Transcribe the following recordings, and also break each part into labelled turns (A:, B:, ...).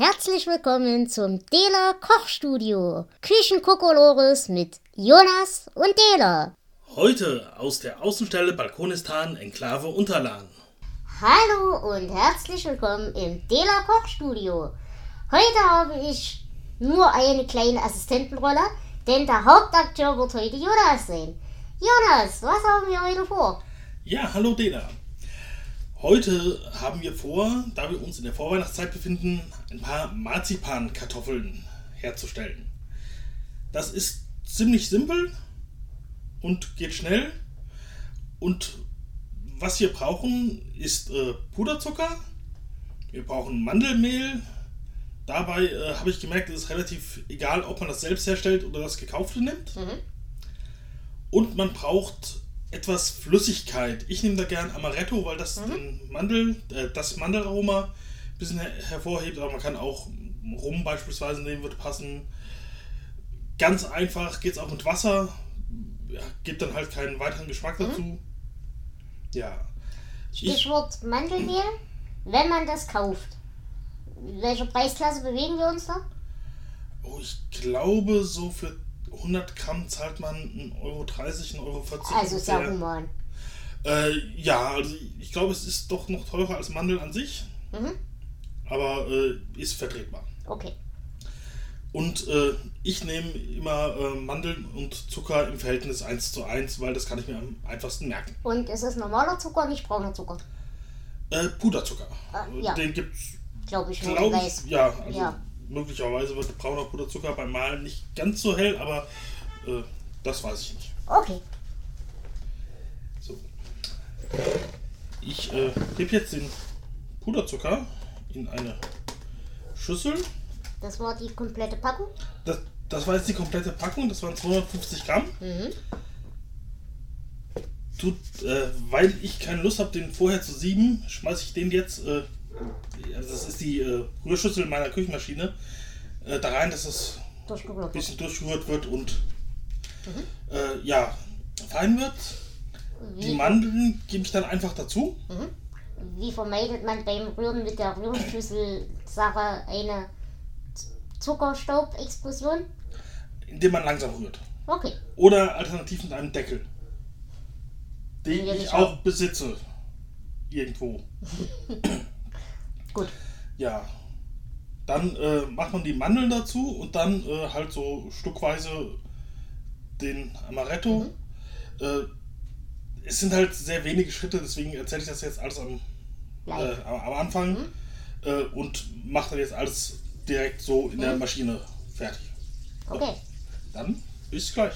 A: Herzlich willkommen zum Dela Kochstudio. Küchenkokolores mit Jonas und Dela.
B: Heute aus der Außenstelle Balkonistan Enklave Unterlagen.
A: Hallo und herzlich willkommen im Dela Kochstudio. Heute habe ich nur eine kleine Assistentenrolle, denn der Hauptakteur wird heute Jonas sein. Jonas, was haben wir heute vor?
B: Ja, hallo Dela. Heute haben wir vor, da wir uns in der Vorweihnachtszeit befinden, ein paar Marzipankartoffeln herzustellen. Das ist ziemlich simpel und geht schnell. Und was wir brauchen, ist äh, Puderzucker. Wir brauchen Mandelmehl. Dabei äh, habe ich gemerkt, es ist relativ egal, ob man das selbst herstellt oder das gekaufte nimmt.
A: Mhm.
B: Und man braucht etwas Flüssigkeit. Ich nehme da gern Amaretto, weil das den Mandel, äh, das Mandelaroma ein bisschen her hervorhebt, aber man kann auch Rum beispielsweise nehmen, wird passen. Ganz einfach geht es auch mit Wasser. Ja, gibt dann halt keinen weiteren Geschmack dazu. Ja. Ich,
A: Stichwort Mandelmehl, wenn man das kauft. Welche Preisklasse bewegen wir uns da?
B: oh, ich glaube, so für 100 Gramm zahlt man 1,30 Euro, 1,40 Euro.
A: Also sehr
B: ungefähr.
A: human.
B: Äh, ja, also ich glaube, es ist doch noch teurer als Mandel an sich,
A: Mhm.
B: aber äh, ist vertretbar.
A: Okay.
B: Und äh, ich nehme immer äh, Mandeln und Zucker im Verhältnis 1 zu 1, weil das kann ich mir am einfachsten merken.
A: Und es ist normaler Zucker, nicht brauner Zucker.
B: Äh, Puderzucker.
A: Ah, ja.
B: Den gibt es,
A: Glaube ich, weiß.
B: ich, ja, also
A: Ja.
B: Möglicherweise wird brauner Puderzucker beim Malen nicht ganz so hell, aber äh, das weiß ich nicht.
A: Okay.
B: So. Ich äh, gebe jetzt den Puderzucker in eine Schüssel.
A: Das war die komplette Packung.
B: Das, das war jetzt die komplette Packung, das waren 250 Gramm.
A: Mhm.
B: Tut, äh, weil ich keine Lust habe, den vorher zu sieben, schmeiße ich den jetzt, äh, also das ist die äh, Rührschüssel meiner Küchenmaschine, äh, da rein, dass es ein bisschen durchgerührt wird und äh, ja, fein wird. Die
A: Wie,
B: Mandeln gebe ich dann einfach dazu.
A: wie vermeidet man beim Rühren mit der Rührschüssel-Sache eine Zuckerstaubexplosion?
B: indem man langsam rührt.
A: Okay.
B: Oder alternativ mit einem Deckel. Den ich
A: ich
B: auch besitze. Irgendwo.
A: Gut.
B: Ja. Dann äh, macht man die Mandeln dazu und dann äh, halt so stückweise den Amaretto. Äh, es sind halt sehr wenige Schritte, deswegen erzähle ich das jetzt alles am, äh, am Anfang äh, und mache dann jetzt alles direkt so in der Maschine fertig.
A: Okay.
B: Dann bis gleich.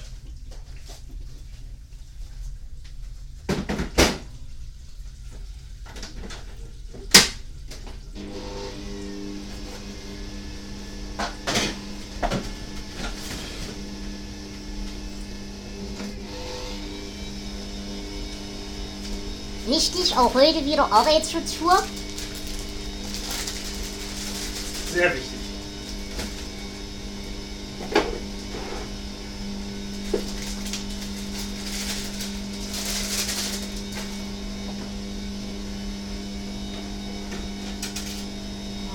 A: Auch heute wieder Arbeitsschutzschuhe.
B: Sehr wichtig.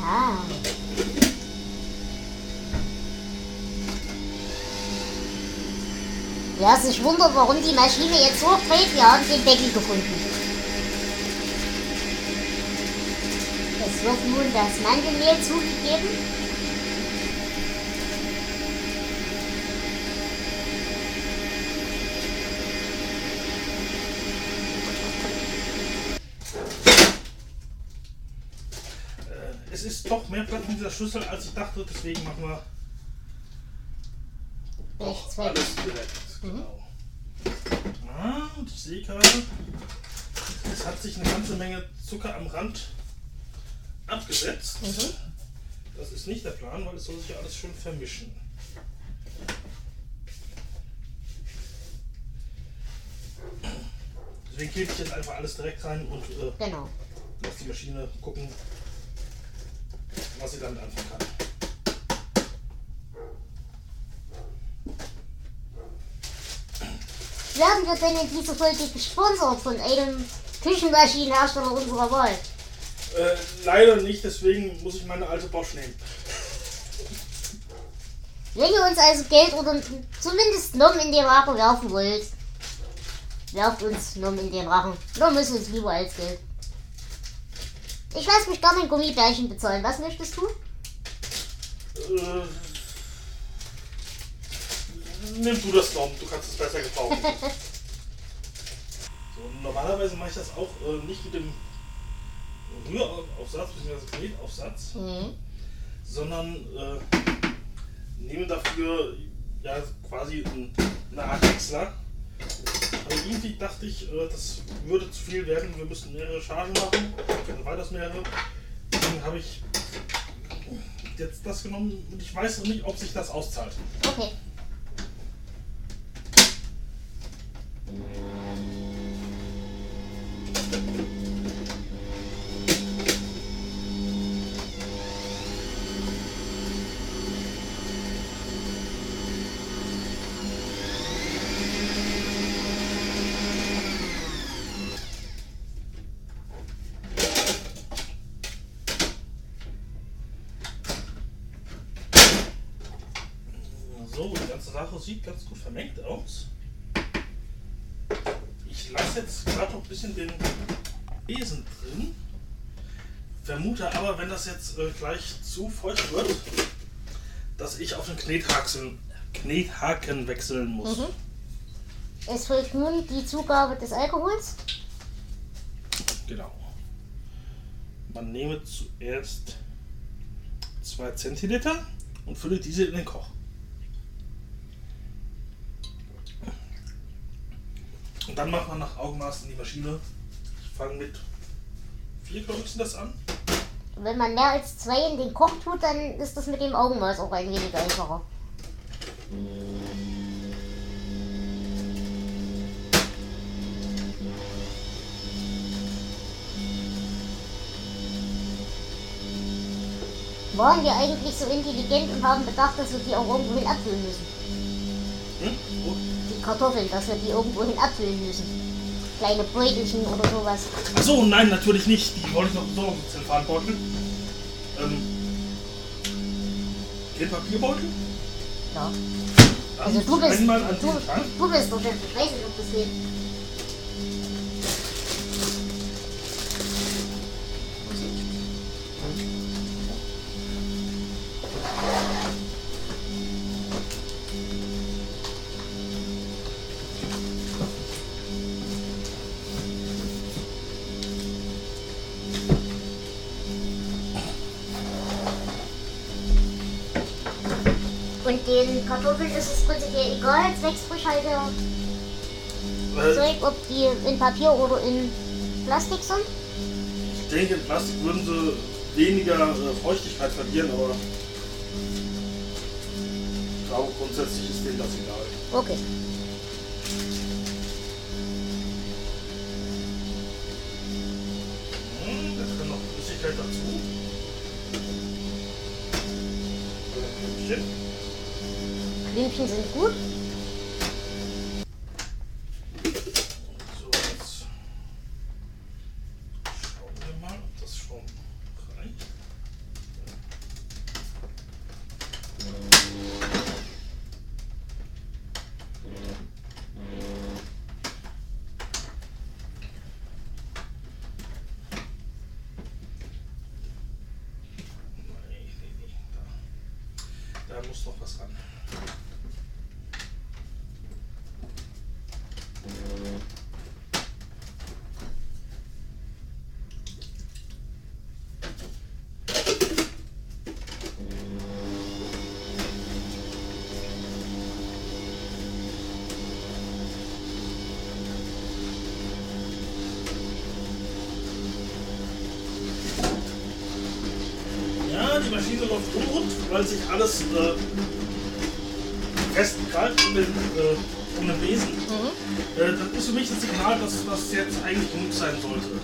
A: Ja. Wer sich wundert, warum die Maschine jetzt so dreht, wir haben den Deckel gefunden. Es wird nun das Mandelmehl zugegeben.
B: Äh, es ist doch mehr Platz in dieser Schüssel, als ich dachte, deswegen machen wir
A: weg.
B: alles direkt. Genau. Ah, und ich sehe gerade, es hat sich eine ganze Menge Zucker am Rand abgesetzt. Das ist nicht der Plan, weil es soll sich ja alles schön vermischen. Deswegen gebe ich jetzt einfach alles direkt rein und äh,
A: Genau.
B: lass die Maschine gucken, was sie damit anfangen kann.
A: Werden wir denn in dieser Folge gesponsert von einem Küchenmaschinenhersteller unserer Wahl?
B: Äh, leider nicht, deswegen muss ich meine alte Bosch nehmen.
A: Wenn ihr uns also Geld oder zumindest Nomen in den Rachen werfen wollt, werft uns Nomen in den Rachen. Nomen ist uns lieber als Geld. Ich lasse mich gerne ein Gummibärchen bezahlen. Was möchtest du?
B: Äh, nimm du das Nom, du kannst es besser gebrauchen. so, normalerweise mache ich das auch äh, nicht mit dem Rühraufsatz bzw. Knetaufsatz,
A: Mhm.
B: sondern äh, nehme dafür ja quasi ein, eine Art Wechsler. Aber irgendwie dachte ich, äh, das würde zu viel werden. Wir müssten mehrere Chargen machen. Dann war das mehrere. Deswegen habe ich jetzt das genommen und ich weiß noch nicht, ob sich das auszahlt.
A: Okay.
B: Sache sieht ganz gut vermengt aus. Ich lasse jetzt gerade noch ein bisschen den Besen drin. Vermute aber, wenn das jetzt äh, gleich zu feucht wird, dass ich auf den Knethaken, Knethaken wechseln muss.
A: Mhm. Es folgt nun die Zugabe des Alkohols.
B: Genau. Man nehme zuerst 2 Zentiliter und fülle diese in den Koch. Dann macht man nach Augenmaß in die Maschine. Ich fange mit 4, glaube ich, sind das an.
A: Wenn man mehr als zwei in den Koch tut, dann ist das mit dem Augenmaß auch ein wenig einfacher. Waren wir eigentlich so intelligent und haben bedacht, dass wir die auch irgendwohin abfüllen müssen?
B: Hm? Oh,
A: Die Kartoffeln, dass wir die irgendwohin abfüllen müssen. Kleine Beutelchen oder sowas.
B: Ach so, nein, natürlich nicht. Die wollte ich noch besorgen, die Zellfahnbeutel. Ähm, den Papierbeutel?
A: Ja.
B: Dann
A: Also du bist,
B: einmal an
A: du, du bist doch ich weiß nicht, ob das geht. Und den Kartoffeln ist es prinzipiell egal, zwecks Frischhalter
B: Äh,
A: Zeug, ob die in Papier oder in Plastik sind.
B: Ich denke, in Plastik würden sie weniger äh, Feuchtigkeit verlieren, aber ich glaube, grundsätzlich ist denen das egal.
A: Okay.
B: Hm, da kommt noch Flüssigkeit dazu. Klümpchen
A: sind gut.
B: So, jetzt schauen wir mal, ob das schon reicht. Da, muss noch was ran. Läuft unrund, weil sich alles äh, festkrallt um den, äh, um den Besen. Äh, das ist für mich das Signal, dass das jetzt eigentlich genug sein sollte.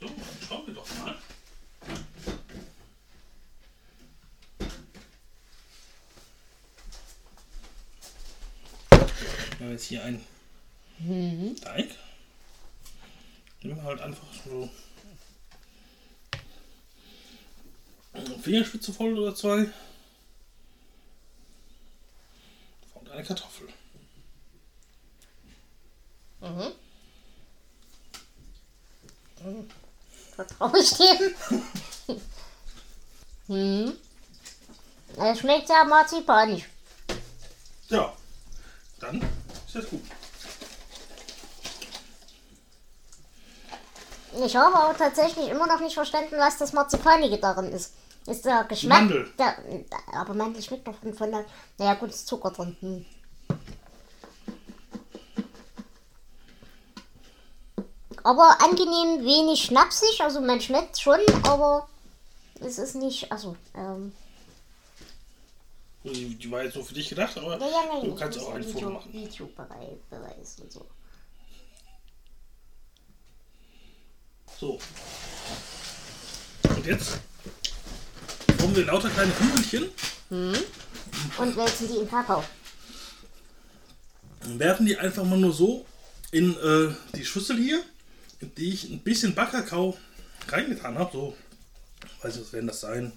B: So, dann schauen wir doch hier einen Teig. Nehmen wir halt einfach so Fingerspitze voll oder zwei. Und eine Kartoffel.
A: Mhm. Mhm. Vertraue ich dem? hm. Es schmeckt sehr marzipanisch.
B: Ja, das gut.
A: Ich habe aber tatsächlich immer noch nicht verstanden, was das Marzipanige darin ist. Ist der Geschmack.
B: Mandel.
A: Der, aber Mandel schmeckt doch von, von der. Naja, gut, ist Zucker drin. Hm. Aber angenehm wenig schnapsig, also man schmeckt schon, aber es ist nicht. Also, ähm.
B: Die, die war jetzt so für dich gedacht, aber
A: Ja, ja, nein,
B: du
A: ich
B: kannst auch ein
A: Video,
B: Foto machen.
A: Videobeweis und so.
B: So. Und jetzt formen wir lauter kleine Kügelchen
A: Und wälzen die in Kakao.
B: und werfen die einfach mal nur so in äh, die Schüssel hier, in die ich ein bisschen Backkakao reingetan habe. So, weiß ich, was werden das sein?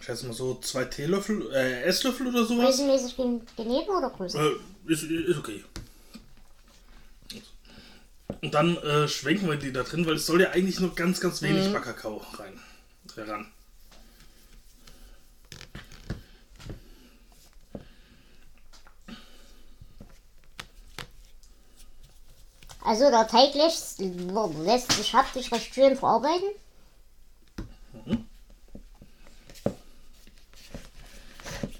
B: Ich schätze mal so zwei Teelöffel, äh, Esslöffel oder sowas.
A: Größenmäßig gen- daneben oder größer?
B: Äh, ist, ist okay. Und dann äh, schwenken wir die da drin, weil es soll ja eigentlich nur ganz, ganz wenig Backkakao rein. Äh, ran.
A: Also der Teig lässt, lässt sich haptisch recht schön verarbeiten.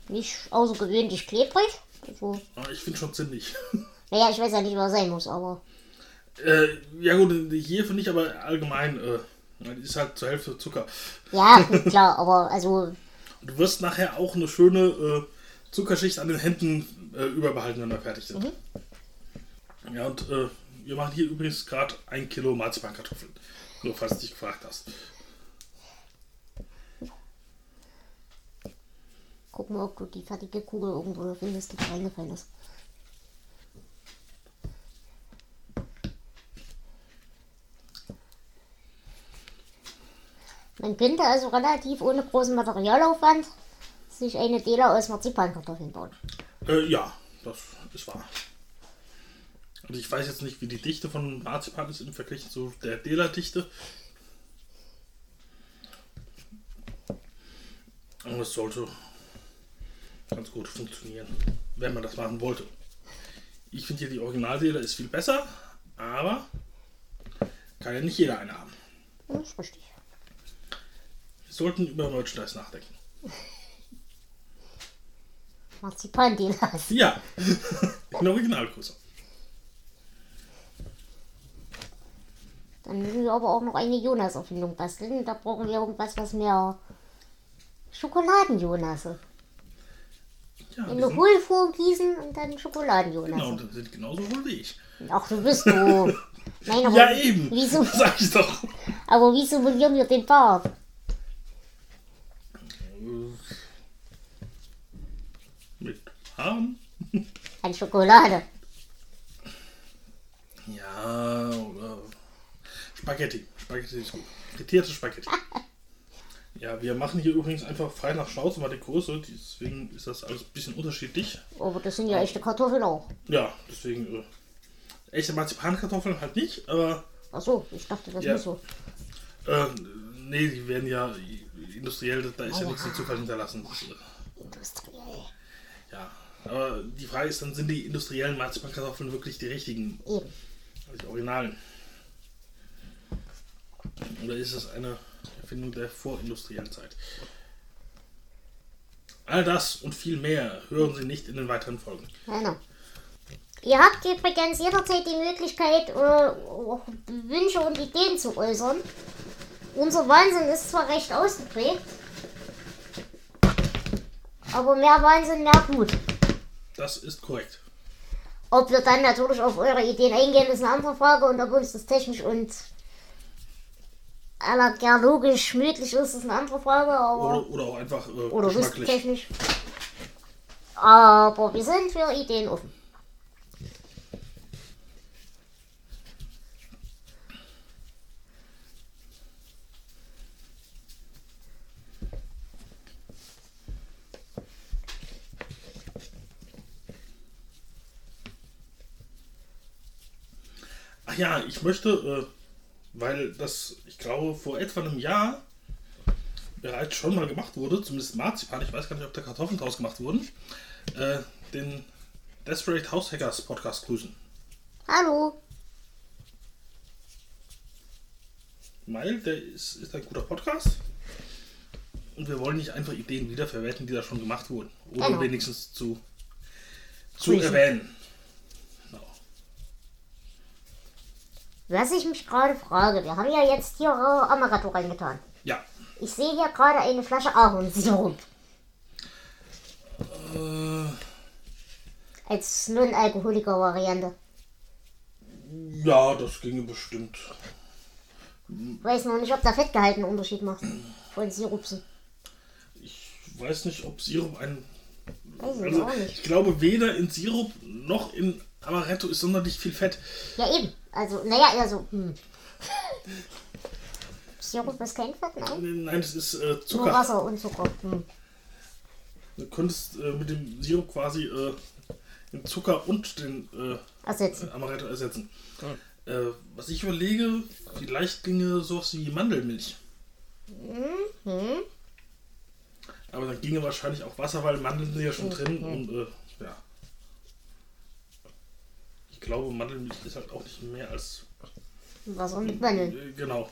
A: Nicht außergewöhnlich klebrig. Also,
B: Aber ich finde schon ziemlich.
A: naja, ich weiß ja nicht, was sein muss, aber
B: äh, ja gut, hier finde ich aber allgemein, äh, ist halt zur Hälfte Zucker.
A: ja, klar, aber also
B: Du wirst nachher auch eine schöne äh, Zuckerschicht an den Händen äh, überbehalten, wenn wir fertig sind. Ja, und äh, wir machen hier übrigens gerade ein Kilo Marzipankartoffeln. Nur falls du dich gefragt hast.
A: Guck mal, ob du die fertige Kugel irgendwo findest, die reingefallen ist. Man könnte also relativ ohne großen Materialaufwand sich eine Dela aus Marzipankartoffeln bauen.
B: Äh, ja, das ist wahr. Also ich weiß jetzt nicht, wie die Dichte von Marzipan ist im Vergleich zu der Dela-Dichte. Aber es sollte ganz gut funktionieren, wenn man das machen wollte. Ich finde hier die Originaldela ist viel besser, aber kann ja nicht jeder eine haben.
A: Das ist richtig.
B: Wir sollten über Merchandise nachdenken.
A: Marzipan-Delas.
B: Ja, in Originalgröße.
A: Dann müssen wir aber auch noch eine Jonas-Erfindung basteln. Da brauchen wir irgendwas, was mehr Schokoladen-Jonasse.
B: Ja,
A: In eine Hohlform gießen und dann
B: genau,
A: Schokoladen-Jonasse.
B: die sind genauso wohl wie ich.
A: Ach, du bist du. Nein, aber
B: Ja, eben.
A: Wieso,
B: Sag ich doch.
A: aber wie simulieren wir den Bart?
B: Mit Haaren?
A: An Schokolade.
B: Ja, oder Spaghetti. Spaghetti ist gut. Frittierte Spaghetti. Ja, wir machen hier übrigens einfach frei nach Schnauze mal die Größe, deswegen ist das alles ein bisschen unterschiedlich.
A: Aber das sind ja echte Kartoffeln auch.
B: Ja, deswegen äh, echte Marzipankartoffeln halt nicht, aber
A: Ach so, ich dachte das
B: Ja.
A: nicht so.
B: äh, nee, die werden ja industriell, da ist ja nichts Zufall hinterlassen. Das, äh,
A: Industriell.
B: ja, aber die Frage ist dann, sind die industriellen Marzipankartoffeln wirklich die richtigen,
A: Eben.
B: also die originalen? Oder ist es eine Erfindung der vorindustriellen Zeit? All das und viel mehr hören Sie nicht in den weiteren Folgen.
A: Genau. Ihr habt übrigens jederzeit die Möglichkeit, äh, Wünsche und Ideen zu äußern. Unser Wahnsinn ist zwar recht ausgeprägt, aber mehr Wahnsinn, mehr gut.
B: Das ist korrekt.
A: Ob wir dann natürlich auf eure Ideen eingehen, ist eine andere Frage und ob uns das technisch und allergiologisch möglich ist, ist eine andere Frage. Aber
B: oder, oder auch einfach äh,
A: oder technisch. Aber wir sind für Ideen offen.
B: Ach ja, ich möchte. Äh weil das, ich glaube, vor etwa einem Jahr bereits schon mal gemacht wurde, zumindest Marzipan, ich weiß gar nicht, ob da Kartoffeln draus gemacht wurden, äh, den Desperate House Hackers Podcast grüßen.
A: Hallo.
B: Weil der ist, ist ein guter Podcast. Und wir wollen nicht einfach Ideen wiederverwerten, die da schon gemacht wurden. Oder
A: Genau.
B: wenigstens zu, zu
A: Grüßen.
B: erwähnen.
A: Was ich mich gerade frage, wir haben ja jetzt hier äh, Amaretto reingetan.
B: Ja.
A: Ich sehe hier gerade eine Flasche Ahornsirup
B: Äh,
A: als Non-Alkoholiker-Variante.
B: ja, das ginge bestimmt.
A: Weiß noch nicht, ob der Fettgehalt einen Unterschied macht. Von Sirupsen.
B: Ich weiß nicht, ob Sirup ein.
A: Weiß ich
B: Also,
A: auch
B: ich
A: nicht.
B: glaube, weder in Sirup noch in Amaretto ist sonderlich viel Fett.
A: Ja, eben. Also, naja, eher so. Hm. Sirup ist kein Fett, nein?
B: Nein, das ist äh,
A: Nur
B: Zucker.
A: Wasser und Zucker. Hm.
B: Du könntest äh, mit dem Sirup quasi äh, den Zucker und den äh,
A: Ersetzen.
B: Amaretto ersetzen. Äh, was ich überlege, vielleicht ginge sowas wie Mandelmilch.
A: Hm?
B: Aber dann ginge wahrscheinlich auch Wasser, weil Mandeln sind ja
A: Mhm.
B: schon drin und äh, ja. Ich glaube, Mandelmilch ist halt auch nicht mehr als.
A: Wasser mit Mandeln.
B: Genau.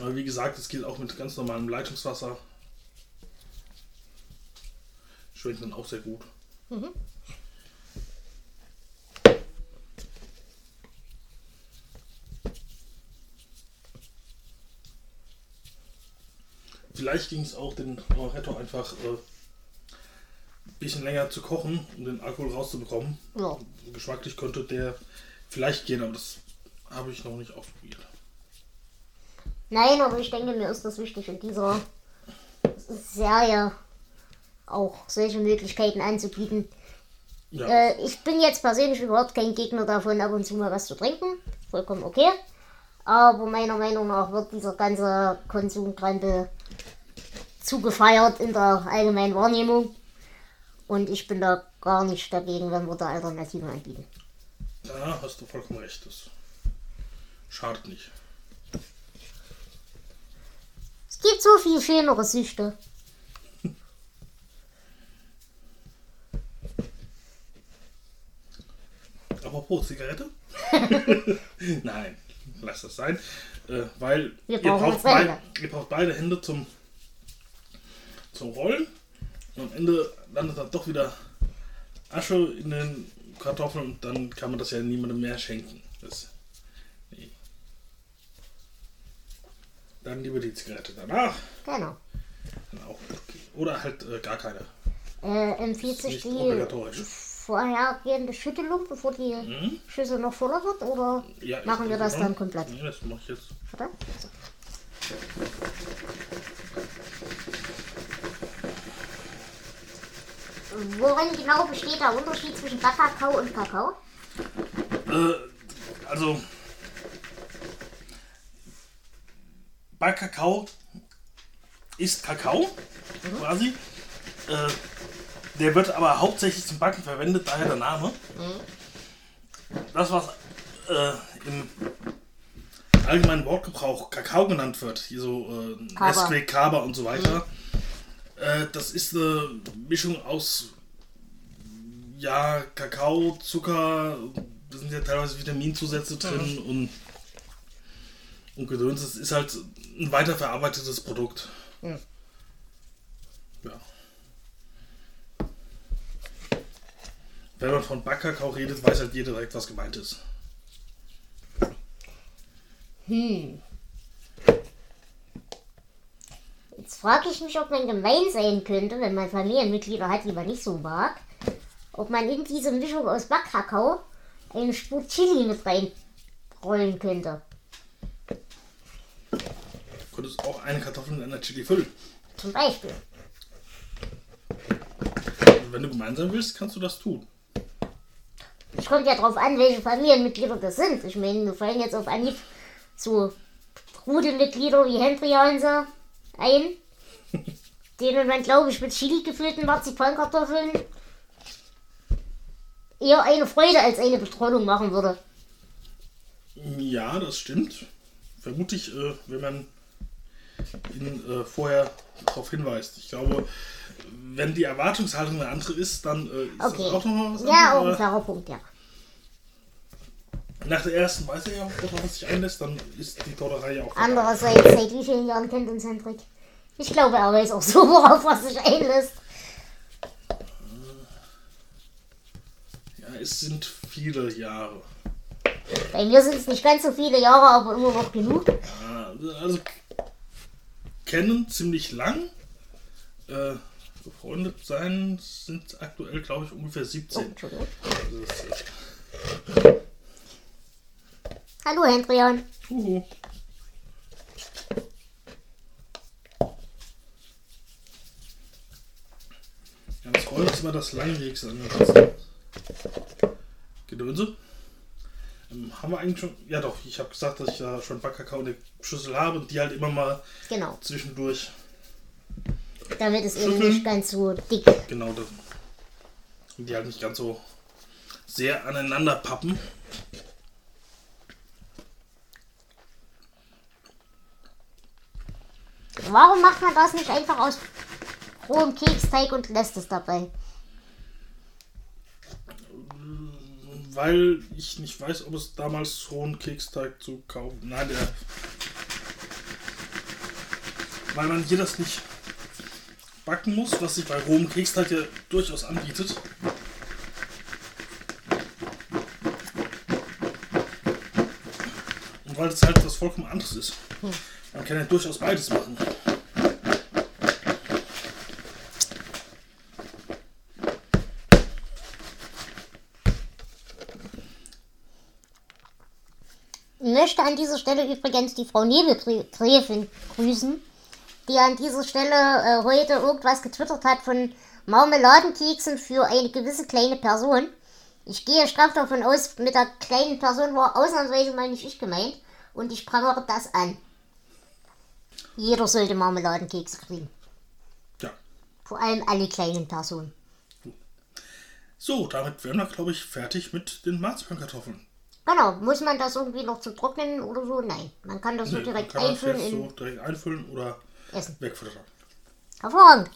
B: Aber wie gesagt, es geht auch mit ganz normalem Leitungswasser. Schmeckt dann auch sehr gut. Vielleicht ging es auch den Amaretto einfach äh, ein bisschen länger zu kochen, um den Alkohol rauszubekommen.
A: Ja.
B: Geschmacklich könnte der vielleicht gehen, aber das habe ich noch nicht ausprobiert.
A: Nein, aber ich denke, mir ist das wichtig in dieser Serie auch solche Möglichkeiten anzubieten.
B: Ja,
A: Äh, ich bin jetzt persönlich überhaupt kein Gegner davon, ab und zu mal was zu trinken. Vollkommen okay. Aber meiner Meinung nach wird dieser ganze Konsumkrempel zu gefeiert in der allgemeinen Wahrnehmung. Und ich bin da gar nicht dagegen, wenn wir da Alternativen anbieten.
B: da hast du vollkommen recht. Das schadet nicht.
A: Es gibt so viel schönere Süchte.
B: Apropos Zigarette? Nein, lass das sein. Äh, weil ihr, braucht beid- ihr braucht beide Hände zum, zum Rollen. Und am Ende landet dann doch wieder Asche in den Kartoffeln und dann kann man das ja niemandem mehr schenken. Das, nee. Dann lieber die Zigarette danach.
A: Genau.
B: Dann auch okay. Oder halt äh, gar keine.
A: Äh, empfiehlt sich
B: nicht
A: die
B: obligatorisch.
A: Vorhergehende Schüttelung, bevor die
B: Mhm.
A: Schüssel noch voller wird? Oder
B: Ja,
A: machen wir das dann komplett?
B: Nee, das mache ich jetzt.
A: Oder? So. Worin genau besteht der Unterschied zwischen Backkakao und Kakao?
B: Äh, also bei Kakao ist Kakao quasi. Äh, der wird aber hauptsächlich zum Backen verwendet, daher der Name. Das, was äh, im allgemeinen Wortgebrauch Kakao genannt wird, hier so äh,
A: Kaba.
B: Kaba und so weiter, äh, das ist eine Mischung aus ja, Kakao, Zucker, da sind ja teilweise Vitaminzusätze drin und, und Gedöns. Das ist halt ein weiterverarbeitetes Produkt.
A: Mhm.
B: Ja. Wenn man von Backkakao redet, weiß halt jeder direkt, was gemeint ist.
A: Hm. Jetzt frage ich mich, ob man gemein sein könnte, wenn man Familienmitglieder hat, die man nicht so mag, ob man in diese Mischung aus Backkakao eine Spur Chili mit reinrollen könnte.
B: Du könntest auch eine Kartoffel in einer Chili füllen.
A: Zum Beispiel.
B: Und wenn du gemein sein willst, kannst du das tun.
A: Es kommt ja drauf an, welche Familienmitglieder das sind. Ich meine, mir fallen jetzt auf Anhieb so Rudelmitglieder wie so ein. denen man, glaube ich, mit Chili gefüllten Marzipankartoffeln eher eine Freude als eine Bestreuung machen würde.
B: Ja, das stimmt. Vermutlich, äh, wenn man ihn äh, vorher darauf hinweist. Ich glaube, wenn die Erwartungshaltung eine andere ist, dann äh, ist
A: Okay.
B: das auch nochmal was
A: Ja, auch ein
B: anderes.
A: klarer Punkt, ja.
B: Nach der ersten weiß er ja, worauf er sich einlässt, dann ist die Torerei ja auch.
A: Andererseits, seit wie vielen Jahren kennt uns Hendrik? Ich glaube, er weiß auch so, worauf er sich einlässt.
B: Ja, es sind viele Jahre.
A: Bei mir sind es nicht ganz so viele Jahre, aber immer noch genug.
B: Ja, Also kennen ziemlich lang. Äh, befreundet sein sind aktuell, glaube ich, ungefähr
A: Oh,
B: 17.
A: Entschuldigung.
B: Also das, äh,
A: Hallo, Hendrian.
B: Huhu. Ja, das Rollen ist immer das langwierigste an der Gedönse. Ähm, haben wir eigentlich schon. Ja, doch, ich habe gesagt, dass ich da schon Backkakao in der Schüssel habe und die halt immer mal
A: Genau,
B: zwischendurch.
A: Damit es eben nicht ganz so dick.
B: Genau, das, und die halt nicht ganz so sehr aneinander pappen.
A: Warum macht man das nicht einfach aus rohem Keksteig und lässt es dabei?
B: Weil ich nicht weiß, ob es damals rohen Keksteig zu kaufen. Nein, der. Weil man hier das nicht backen muss, was sich bei rohem Keksteig ja durchaus anbietet. Und weil das halt was vollkommen anderes ist. Man kann ja durchaus beides machen.
A: Ich möchte an dieser Stelle übrigens die Frau Nebelgräfin grüßen, die an dieser Stelle äh, heute irgendwas getwittert hat von Marmeladenkeksen für eine gewisse kleine Person. Ich gehe stark davon aus, mit der kleinen Person war ausnahmsweise mal nicht ich gemeint und ich prangere das an. Jeder sollte Marmeladenkekse kriegen.
B: Ja.
A: Vor allem alle kleinen Personen.
B: So, damit wären wir, glaube ich, fertig mit den Marzipankartoffeln.
A: Genau, muss man das irgendwie noch zum Trocknen oder so? Nein, man kann das so
B: Nee,
A: direkt
B: kann man
A: einfüllen
B: so direkt einfüllen oder
A: Essen.
B: wegfuttern.
A: Hervorragend.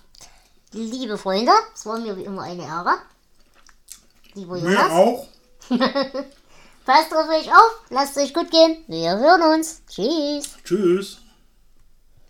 A: Liebe Freunde, es war mir wie immer eine Ehre. Lieber
B: Mir
A: Jonas,
B: auch.
A: passt auf euch auf, lasst es euch gut gehen. Wir hören uns. Tschüss.
B: Tschüss.